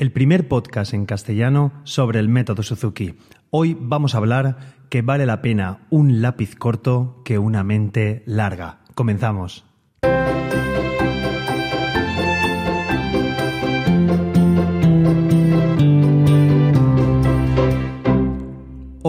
el primer podcast en castellano sobre el método Suzuki. Hoy vamos a hablar que vale la pena un lápiz corto que una mente larga. Comenzamos.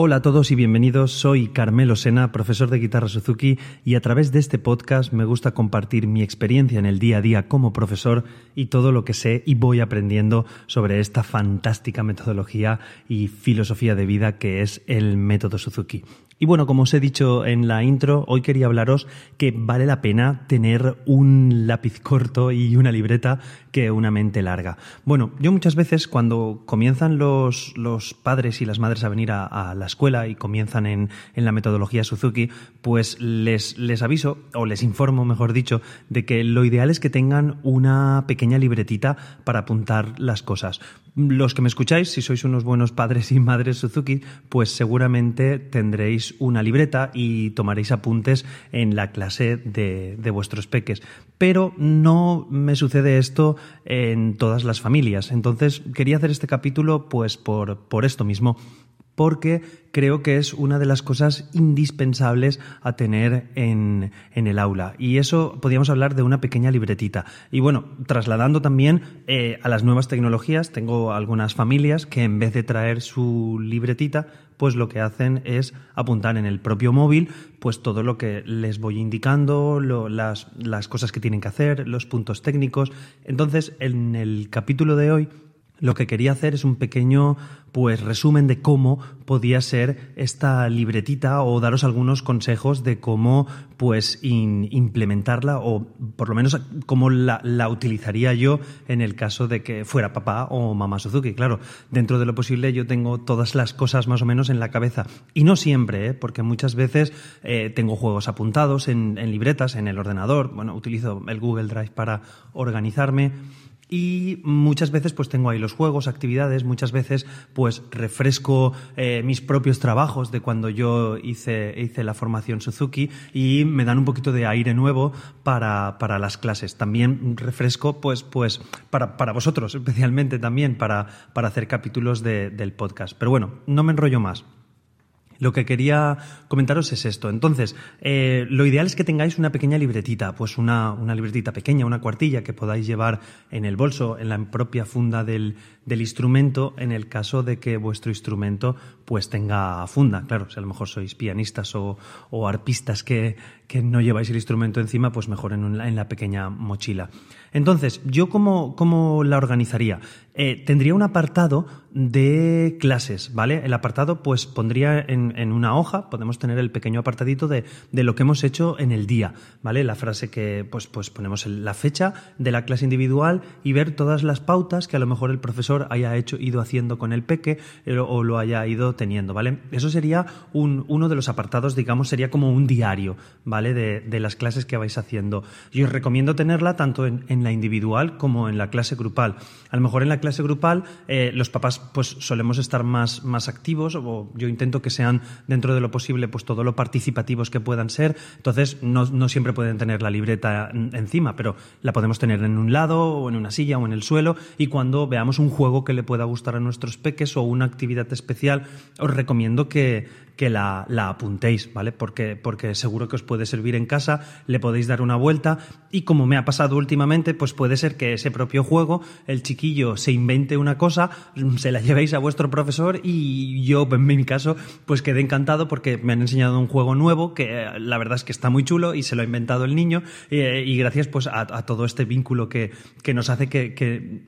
Hola a todos y bienvenidos. Soy Carmelo Sena, profesor de guitarra Suzuki, y a través de este podcast me gusta compartir mi experiencia en el día a día como profesor y todo lo que sé y voy aprendiendo sobre esta fantástica metodología y filosofía de vida que es el método Suzuki. Y bueno, como os he dicho en la intro, hoy quería hablaros que vale la pena tener un lápiz corto y una libreta que una mente larga. Bueno, yo muchas veces cuando comienzan los, los padres y las madres a venir a, la escuela y comienzan en, en, la metodología Suzuki, pues les, les aviso, o les informo, mejor dicho, de que lo ideal es que tengan una pequeña libretita para apuntar las cosas. Los que me escucháis, si sois unos buenos padres y madres Suzuki, pues seguramente tendréis una libreta y tomaréis apuntes en la clase de, de, vuestros peques. Pero no me sucede esto en todas las familias. Entonces quería hacer este capítulo pues por, por esto mismo porque creo que es una de las cosas indispensables a tener en, el aula. Y eso podríamos hablar de una pequeña libretita. Y bueno, trasladando también eh, a las nuevas tecnologías, tengo algunas familias que en vez de traer su libretita, pues lo que hacen es apuntar en el propio móvil pues todo lo que les voy indicando, las, las cosas que tienen que hacer, los puntos técnicos. Entonces, en el capítulo de hoy lo que quería hacer es un pequeño pues resumen de cómo podía ser esta libretita o daros algunos consejos de cómo pues implementarla o por lo menos cómo la, utilizaría yo en el caso de que fuera papá o mamá Suzuki. Claro, dentro de lo posible yo tengo todas las cosas más o menos en la cabeza y no siempre, ¿eh? porque muchas veces eh, tengo juegos apuntados en libretas, en el ordenador, bueno, utilizo el Google Drive para organizarme y muchas veces pues tengo ahí los juegos, actividades, muchas veces pues refresco eh, mis propios trabajos de cuando yo hice, hice la formación Suzuki y me dan un poquito de aire nuevo para, para las clases. También refresco pues, pues para, para vosotros especialmente también para, para hacer capítulos de, del podcast. Pero bueno, no me enrollo más. Lo que quería comentaros es esto. Entonces, eh, lo ideal es que tengáis una pequeña libretita, pues una, una, libretita pequeña, una cuartilla que podáis llevar en el bolso, en la propia funda del, del instrumento, en el caso de que vuestro instrumento pues tenga funda. Claro, si a lo mejor sois pianistas o, o arpistas que, que, no lleváis el instrumento encima, pues mejor en, en la pequeña mochila. Entonces, ¿yo cómo, cómo la organizaría? Eh, tendría un apartado de clases, ¿vale? El apartado, pues pondría en, en, una hoja, podemos tener el pequeño apartadito de, de, lo que hemos hecho en el día, ¿vale? La frase que, pues, pues ponemos la fecha de la clase individual y ver todas las pautas que a lo mejor el profesor haya hecho, ido haciendo con el peque eh, o lo haya ido teniendo, ¿vale? Eso sería un, uno de los apartados, digamos, sería como un diario, ¿vale? De, las clases que vais haciendo. Yo os recomiendo tenerla tanto en, en la individual como en la clase grupal. A lo mejor en la clase grupal eh, los papás pues solemos estar más, más activos o yo intento que sean dentro de lo posible pues todo lo participativos que puedan ser. Entonces no, no siempre pueden tener la libreta encima, pero la podemos tener en un lado o en una silla o en el suelo y cuando veamos un juego que le pueda gustar a nuestros peques o una actividad especial, os recomiendo que, que la, apuntéis, ¿vale? Porque, porque seguro que os puede servir en casa, le podéis dar una vuelta y como me ha pasado últimamente, pues puede ser que ese propio juego, el chiquillo se invente una cosa, se la llevéis a vuestro profesor y yo, en mi caso, pues quedé encantado porque me han enseñado un juego nuevo que eh, la verdad es que está muy chulo y se lo ha inventado el niño eh, y gracias pues a, todo este vínculo que, que nos hace que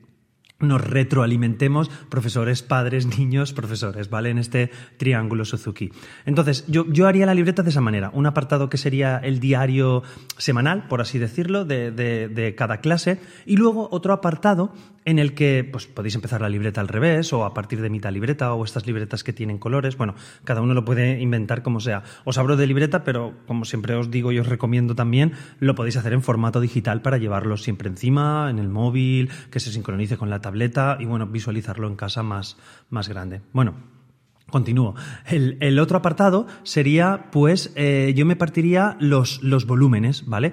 nos retroalimentemos profesores, padres, niños, profesores, ¿vale? En este triángulo Suzuki. Entonces, yo, yo haría la libreta de esa manera. Un apartado que sería el diario semanal, por así decirlo, de, de, de cada clase. Y luego otro apartado en el que pues, podéis empezar la libreta al revés o a partir de mitad libreta o estas libretas que tienen colores. Bueno, cada uno lo puede inventar como sea. Os hablo de libreta, pero como siempre os digo y os recomiendo también, lo podéis hacer en formato digital para llevarlo siempre encima, en el móvil, que se sincronice con la tableta y bueno, visualizarlo en casa más, más grande. Bueno, Continúo. El, otro apartado sería, pues, eh, yo me partiría los, los volúmenes, ¿vale?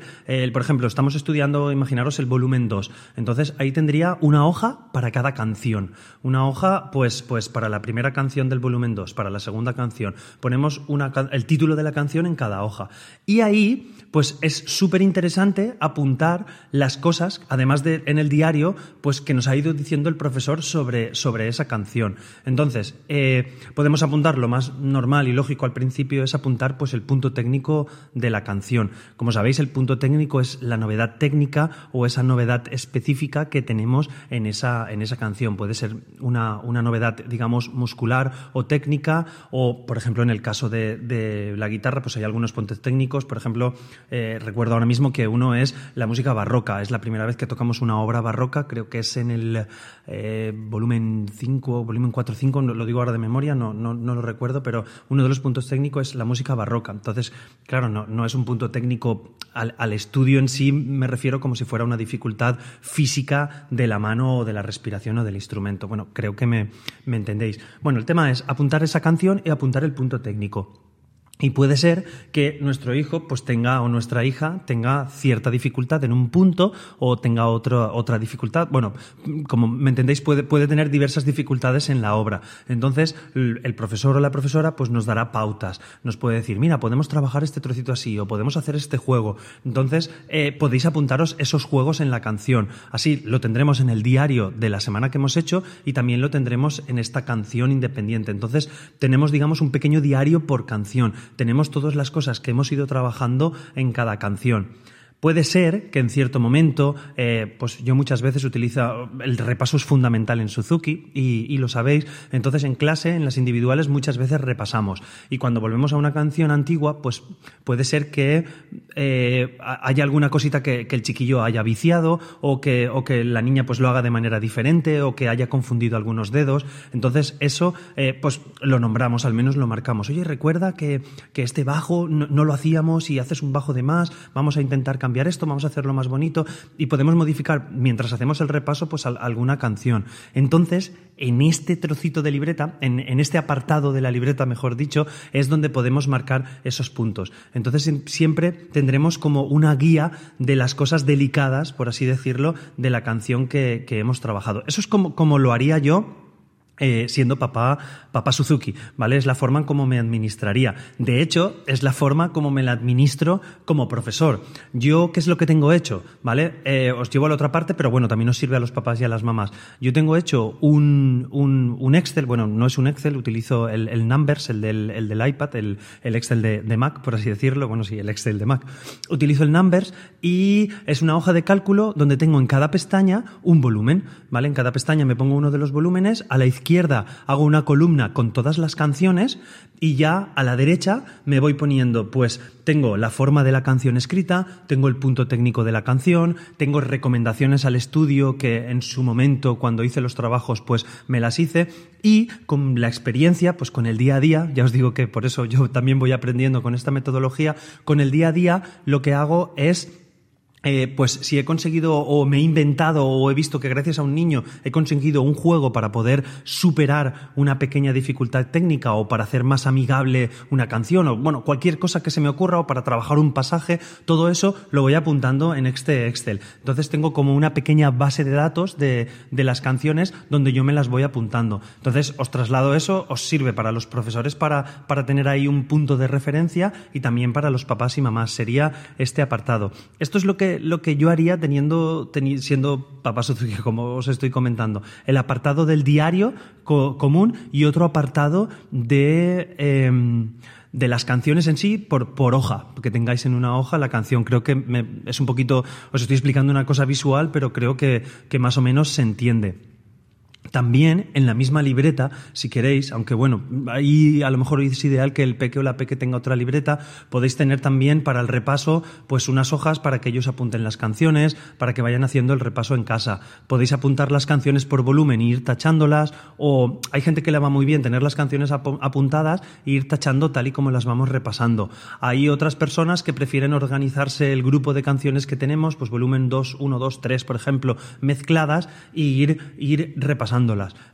por ejemplo, estamos estudiando, imaginaros, el volumen 2. Entonces, ahí tendría una hoja para cada canción. Una hoja, pues, pues para la primera canción del volumen 2, para la segunda canción. Ponemos una, el título de la canción en cada hoja. Y ahí, pues, es súper interesante apuntar las cosas, además de en el diario, pues, que nos ha ido diciendo el profesor sobre, sobre esa canción. Entonces, eh, podemos apuntar lo más normal y lógico al principio es apuntar pues el punto técnico de la canción. Como sabéis, el punto técnico es la novedad técnica o esa novedad específica que tenemos en esa, en esa canción. Puede ser una, una novedad, digamos, muscular o técnica, o, por ejemplo, en el caso de, la guitarra, pues hay algunos puntos técnicos. Por ejemplo, eh, recuerdo ahora mismo que uno es la música barroca. Es la primera vez que tocamos una obra barroca, creo que es en el eh, volumen 5, volumen 4 5, lo digo ahora de memoria, no, no, lo recuerdo, pero uno de los puntos técnicos es la música barroca. Entonces, claro, no, no es un punto técnico al, estudio en sí, me refiero como si fuera una dificultad física de la mano o de la respiración o del instrumento. Bueno, creo que me, me entendéis. Bueno, el tema es apuntar esa canción y apuntar el punto técnico. Y puede ser que nuestro hijo pues tenga o nuestra hija tenga cierta dificultad en un punto o tenga otra, otra dificultad. Bueno, como me entendéis, puede, puede tener diversas dificultades en la obra. Entonces, el profesor o la profesora pues nos dará pautas. Nos puede decir, mira, podemos trabajar este trocito así o podemos hacer este juego. Entonces, eh, podéis apuntaros esos juegos en la canción. Así lo tendremos en el diario de la semana que hemos hecho y también lo tendremos en esta canción independiente. Entonces, tenemos, digamos, un pequeño diario por canción tenemos todas las cosas que hemos ido trabajando en cada canción. Puede ser que en cierto momento, eh, pues yo muchas veces utilizo, el repaso es fundamental en Suzuki y, lo sabéis, entonces en clase, en las individuales, muchas veces repasamos. Y cuando volvemos a una canción antigua, pues puede ser que eh, haya alguna cosita que, el chiquillo haya viciado o que, o que la niña pues lo haga de manera diferente o que haya confundido algunos dedos. Entonces eso, eh, pues lo nombramos, al menos lo marcamos. Oye, recuerda que, este bajo no, no, lo hacíamos y haces un bajo de más, vamos a intentar cambiar cambiar esto, vamos a hacerlo más bonito y podemos modificar mientras hacemos el repaso pues alguna canción. Entonces, en este trocito de libreta, en, este apartado de la libreta, mejor dicho, es donde podemos marcar esos puntos. Entonces, siempre tendremos como una guía de las cosas delicadas, por así decirlo, de la canción que, que hemos trabajado. Eso es como, como lo haría yo eh, siendo papá, papá Suzuki, ¿vale? Es la forma en cómo me administraría. De hecho, es la forma como me la administro como profesor. Yo, ¿qué es lo que tengo hecho? ¿Vale? Eh, os llevo a la otra parte, pero bueno, también os sirve a los papás y a las mamás. Yo tengo hecho un, un, Excel, bueno, no es un Excel, utilizo el, Numbers, el del, el iPad, el, el Excel de, de, Mac, por así decirlo, bueno, sí, el Excel de Mac. Utilizo el Numbers y es una hoja de cálculo donde tengo en cada pestaña un volumen, ¿vale? En cada pestaña me pongo uno de los volúmenes, a la izquierda hago una columna con todas las canciones y ya a la derecha me voy poniendo, pues tengo la forma de la canción escrita, tengo el punto técnico de la canción, tengo recomendaciones al estudio que en su momento cuando hice los trabajos pues me las hice y con la experiencia, pues con el día a día, ya os digo que por eso yo también voy aprendiendo con esta metodología, con el día a día lo que hago es eh, pues si he conseguido o me he inventado o he visto que gracias a un niño he conseguido un juego para poder superar una pequeña dificultad técnica o para hacer más amigable una canción o bueno, cualquier cosa que se me ocurra o para trabajar un pasaje, todo eso lo voy apuntando en este Excel. Entonces tengo como una pequeña base de datos de, de las canciones donde yo me las voy apuntando. Entonces os traslado eso, os sirve para los profesores para, para tener ahí un punto de referencia y también para los papás y mamás. Sería este apartado. Esto es lo que lo que yo haría teniendo, siendo papá Suzuki, como os estoy comentando. El apartado del diario común y otro apartado de... Em, de las canciones en sí por, por hoja, que tengáis en una hoja la canción. Creo que es un poquito, os estoy explicando una cosa visual, pero creo que, que más o menos se entiende. También en la misma libreta, si queréis, aunque bueno, ahí a lo mejor es ideal que el peque o la peque tenga otra libreta, podéis tener también para el repaso pues unas hojas para que ellos apunten las canciones, para que vayan haciendo el repaso en casa. Podéis apuntar las canciones por volumen e ir tachándolas, o hay gente que le va muy bien tener las canciones apuntadas e ir tachando tal y como las vamos repasando. Hay otras personas que prefieren organizarse el grupo de canciones que tenemos, pues volumen 2, 1, 2, 3, por ejemplo, mezcladas, e ir, ir repasando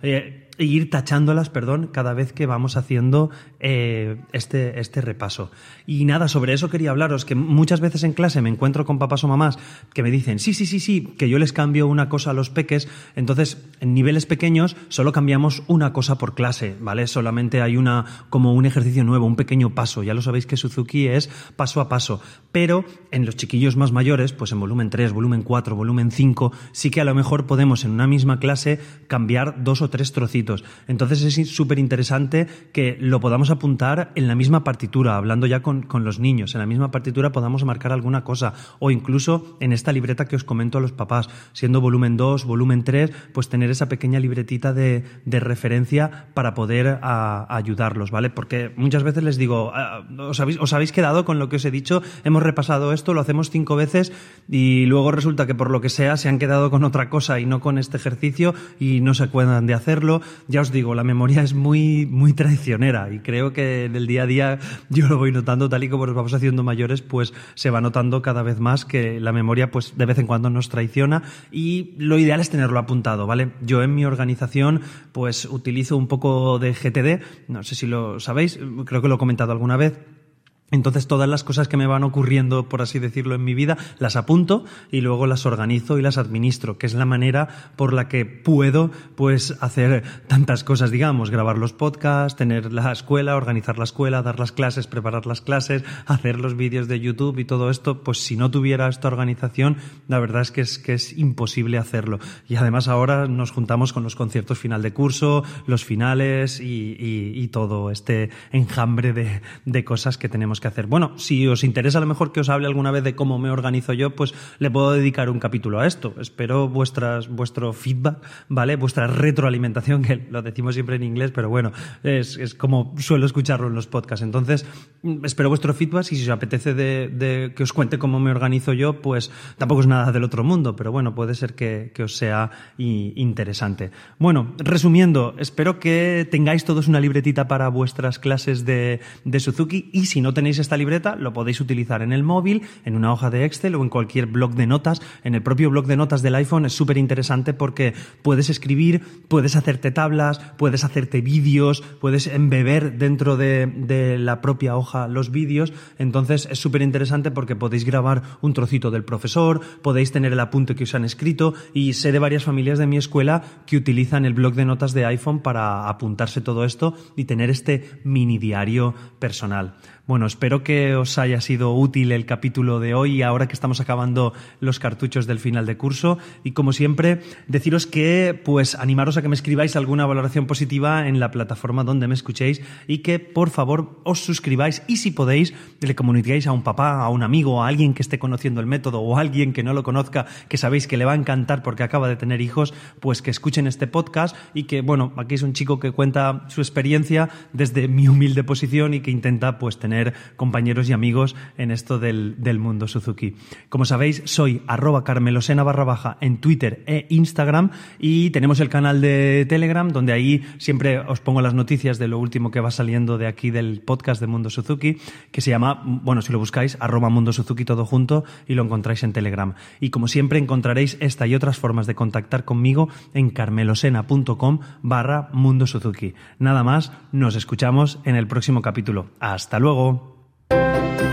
eh, ir tachándolas, perdón, cada vez que vamos haciendo eh, este, este repaso. Y nada, sobre eso quería hablaros, que muchas veces en clase me encuentro con papás o mamás que me dicen, sí, sí, sí, sí, que yo les cambio una cosa a los peques, entonces en niveles pequeños solo cambiamos una cosa por clase, ¿vale? Solamente hay una, como un ejercicio nuevo, un pequeño paso, ya lo sabéis que Suzuki es paso a paso, pero en los chiquillos más mayores, pues en volumen 3, volumen 4, volumen 5, sí que a lo mejor podemos en una misma clase cambiar dos o tres trocitos. Entonces es súper interesante que lo podamos apuntar en la misma partitura, hablando ya con, los niños, en la misma partitura podamos marcar alguna cosa, o incluso en esta libreta que os comento a los papás, siendo volumen 2, volumen 3, pues tener esa pequeña libretita de, de referencia para poder ayudarlos, ¿vale? Porque muchas veces les digo, ah, ¿os habéis, os habéis quedado con lo que os he dicho, hemos repasado esto, lo hacemos cinco veces y luego resulta que por lo que sea se han quedado con otra cosa y no con este ejercicio y no se acuerdan de hacerlo. Ya os digo, la memoria es muy, muy traicionera y creo que en el día a día yo lo voy notando tal y como nos vamos haciendo mayores, pues se va notando cada vez más que la memoria pues de vez en cuando nos traiciona y lo ideal es tenerlo apuntado, ¿vale? Yo en mi organización pues utilizo un poco de GTD, no sé si lo sabéis, creo que lo he comentado alguna vez entonces todas las cosas que me van ocurriendo, por así decirlo, en mi vida, las apunto y luego las organizo y las administro, que es la manera por la que puedo pues hacer tantas cosas, digamos, grabar los podcasts, tener la escuela, organizar la escuela, dar las clases, preparar las clases, hacer los vídeos de YouTube y todo esto, pues si no tuviera esta organización, la verdad es que es que es imposible hacerlo. Y además ahora nos juntamos con los conciertos final de curso, los finales y, y, todo este enjambre de, de cosas que tenemos que hacer. Bueno, si os interesa a lo mejor que os hable alguna vez de cómo me organizo yo, pues le puedo dedicar un capítulo a esto. Espero vuestras, vuestro feedback, ¿vale? Vuestra retroalimentación, que lo decimos siempre en inglés, pero bueno, es, es como suelo escucharlo en los podcasts. Entonces, espero vuestro feedback y si os apetece de, que os cuente cómo me organizo yo, pues tampoco es nada del otro mundo, pero bueno, puede ser que, que os sea interesante. Bueno, resumiendo, espero que tengáis todos una libretita para vuestras clases de, de Suzuki y si no tenéis esta libreta, lo podéis utilizar en el móvil, en una hoja de Excel o en cualquier blog de notas. En el propio blog de notas del iPhone es súper interesante porque puedes escribir, puedes hacerte tablas, puedes hacerte vídeos, puedes embeber dentro de, de la propia hoja los vídeos. Entonces es súper interesante porque podéis grabar un trocito del profesor, podéis tener el apunte que os han escrito y sé de varias familias de mi escuela que utilizan el blog de notas de iPhone para apuntarse todo esto y tener este mini diario personal. Bueno, espero que os haya sido útil el capítulo de hoy, ahora que estamos acabando los cartuchos del final de curso. Y como siempre, deciros que, pues, animaros a que me escribáis alguna valoración positiva en la plataforma donde me escuchéis y que, por favor, os suscribáis y, si podéis, le comuniquéis a un papá, a un amigo, a alguien que esté conociendo el método o a alguien que no lo conozca, que sabéis que le va a encantar porque acaba de tener hijos, pues que escuchen este podcast y que, bueno, aquí es un chico que cuenta su experiencia desde mi humilde posición y que intenta, pues, tener compañeros y amigos en esto del, mundo Suzuki. Como sabéis, soy arroba carmelosena barra baja en Twitter e Instagram y tenemos el canal de Telegram donde ahí siempre os pongo las noticias de lo último que va saliendo de aquí del podcast de Mundo Suzuki que se llama, bueno, si lo buscáis, arroba Mundo Suzuki todo junto y lo encontráis en Telegram. Y como siempre encontraréis esta y otras formas de contactar conmigo en carmelosena.com barra Mundo Suzuki. Nada más, nos escuchamos en el próximo capítulo. Hasta luego. Thank you.